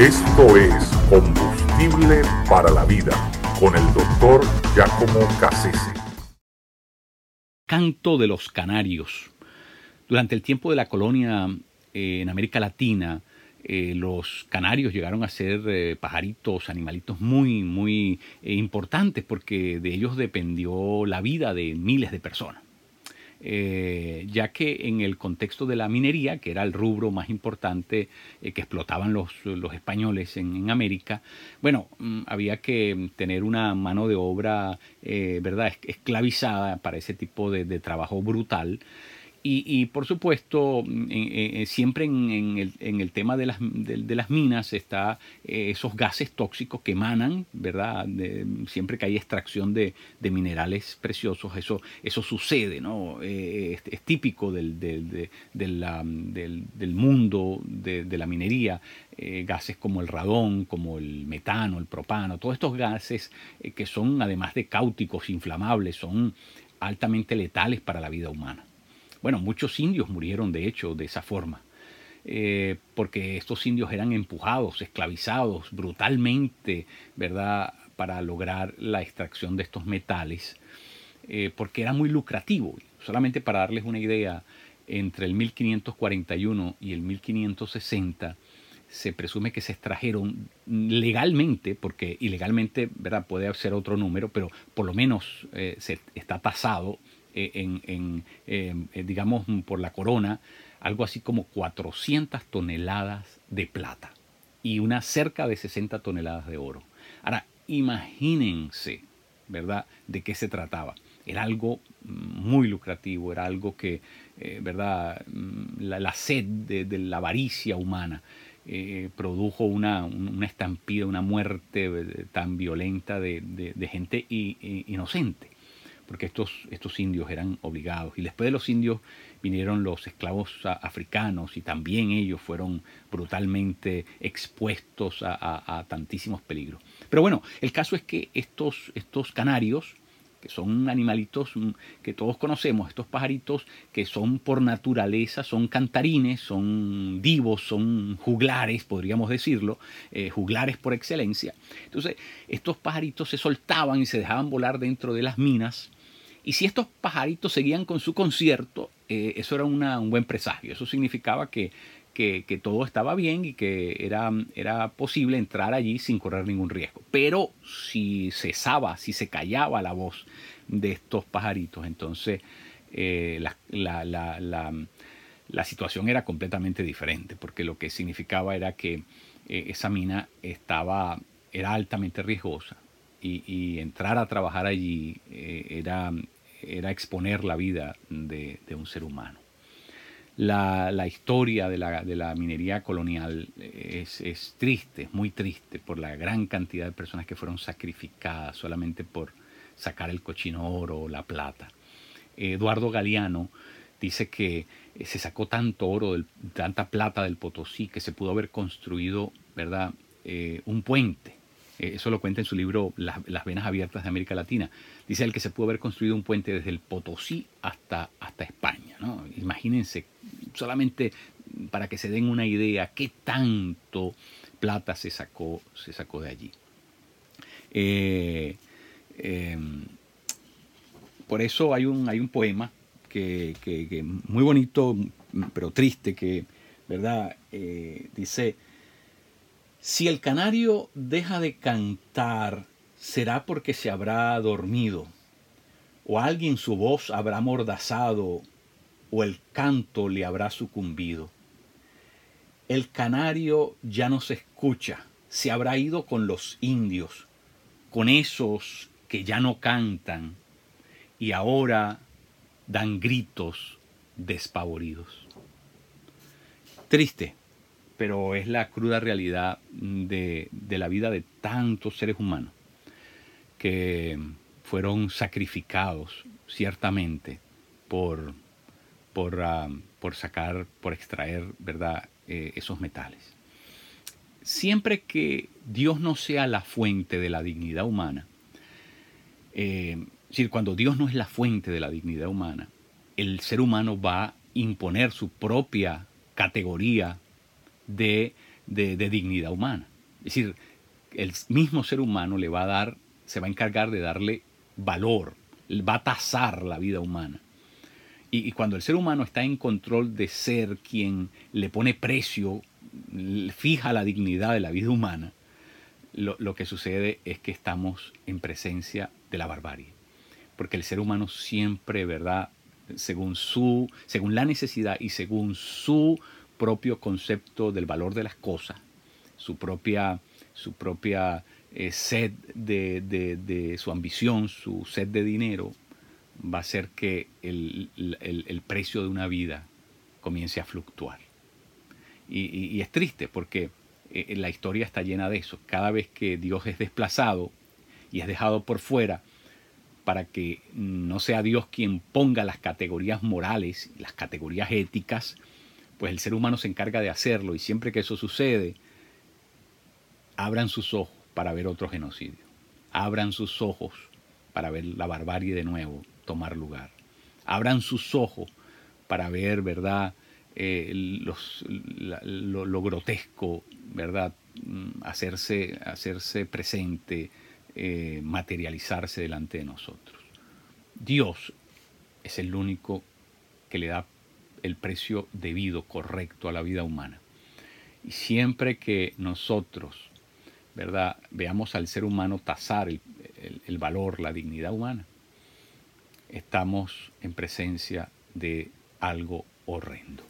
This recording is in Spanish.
Esto es Combustible para la Vida con el doctor Giacomo Cassese. Canto de los Canarios. Durante el tiempo de la colonia eh, en América Latina, eh, los canarios llegaron a ser eh, pajaritos, animalitos muy, muy importantes porque de ellos dependió la vida de miles de personas. Eh, ya que en el contexto de la minería, que era el rubro más importante eh, que explotaban los, los españoles en, América, bueno, mm, había que tener una mano de obra, eh, ¿verdad?, esclavizada para ese tipo de trabajo brutal. Y, por supuesto, siempre en, el, tema de las, de, las minas está eh, esos gases tóxicos que emanan, ¿verdad? siempre que hay extracción de, minerales preciosos, eso, eso sucede, ¿no? Eh, es, típico del, del, mundo de, la minería, eh, gases como el radón, como el metano, el propano, todos estos gases que son, además de cáuticos, inflamables, son altamente letales para la vida humana. Bueno, muchos indios murieron de hecho de esa forma, eh, porque estos indios eran empujados, esclavizados brutalmente, ¿verdad?, para lograr la extracción de estos metales, eh, porque era muy lucrativo. Solamente para darles una idea, entre el 1541 y el 1560 se presume que se extrajeron legalmente, porque ilegalmente ¿verdad? puede ser otro número, pero por lo menos eh, se está tasado eh, en, em, eh, digamos, por la corona, algo así como 400 toneladas de plata y una cerca de 60 toneladas de oro. Ahora, imagínense, ¿verdad?, de qué se trataba. Era algo muy lucrativo, era algo que, eh, ¿verdad?, mm, la, sed de, la avaricia humana produjo una, una, estampida, una muerte tan violenta de gente inocente porque estos, estos indios eran obligados. Y después de los indios vinieron los esclavos africanos y también ellos fueron brutalmente expuestos a, tantísimos peligros. Pero bueno, el caso es que estos, estos canarios, que son animalitos mm, que todos conocemos, estos pajaritos que son por naturaleza, son cantarines, son divos, son juglares, podríamos decirlo, eh, juglares por excelencia. Entonces, estos pajaritos se soltaban y se dejaban volar dentro de las minas y si estos pajaritos seguían con su concierto, eh, eso era un buen presagio. Eso significaba que, todo estaba bien y que era, era posible entrar allí sin correr ningún riesgo. Pero si cesaba, si se callaba la voz de estos pajaritos, entonces eh, la, la, situación era completamente diferente, porque lo que significaba era que eh, esa mina estaba, era altamente riesgosa y, entrar a trabajar allí eh, era, era exponer la vida de, un ser humano. La, historia de la, minería colonial es, es, triste, muy triste, por la gran cantidad de personas que fueron sacrificadas solamente por sacar el cochino oro o la plata. Eduardo Galeano dice que se sacó tanto oro, tanta plata del Potosí, que se pudo haber construido ¿verdad? Eh, un puente eh, eso lo cuenta en su libro las, venas abiertas de América Latina. Dice él que se pudo haber construido un puente desde el Potosí hasta, hasta España. ¿no? Imagínense, solamente para que se den una idea, qué tanto plata se sacó, se sacó de allí. Eh, em, por eso hay un, hay un poema que, que, muy bonito, pero triste, que ¿verdad? Eh, dice, si el canario deja de cantar, será porque se habrá dormido, o alguien su voz habrá mordazado, o el canto le habrá sucumbido. El canario ya no se escucha, se habrá ido con los indios, con esos que ya no cantan y ahora dan gritos despavoridos. Triste, pero es la cruda realidad de, la vida de tantos seres humanos que fueron sacrificados ciertamente por, por, ah, sacar, por extraer ¿verdad? Eh, esos metales. Siempre que Dios no sea la fuente de la dignidad humana, eh, es decir, cuando Dios no es la fuente de la dignidad humana, el ser humano va a imponer su propia categoría de, de, dignidad humana. Es decir, el mismo ser humano le va a dar, se va a encargar de darle valor, va a tasar la vida humana. Y, cuando el ser humano está en control de ser quien le pone precio, fija la dignidad de la vida humana, lo, lo que sucede es que estamos en presencia de la barbarie. Porque el ser humano siempre, ¿verdad? Según su, según la necesidad y según su propio concepto del valor de las cosas, su propia, su propia eh, sed de, su ambición, su sed de dinero, va a hacer que el, precio de una vida comience a fluctuar. Y, es triste porque eh, la historia está llena de eso. Cada vez que Dios es desplazado y es dejado por fuera, para que no sea Dios quien ponga las categorías morales, las categorías éticas, pues el ser humano se encarga de hacerlo y siempre que eso sucede, abran sus ojos para ver otro genocidio, abran sus ojos para ver la barbarie de nuevo tomar lugar, abran sus ojos para ver, ¿verdad?, eh, lo, grotesco, ¿verdad?, mm, hacerse, hacerse presente, eh, materializarse delante de nosotros. Dios es el único que le da el precio debido, correcto a la vida humana. Y siempre que nosotros, ¿verdad?, veamos al ser humano tasar el, el, el valor, la dignidad humana, estamos en presencia de algo horrendo.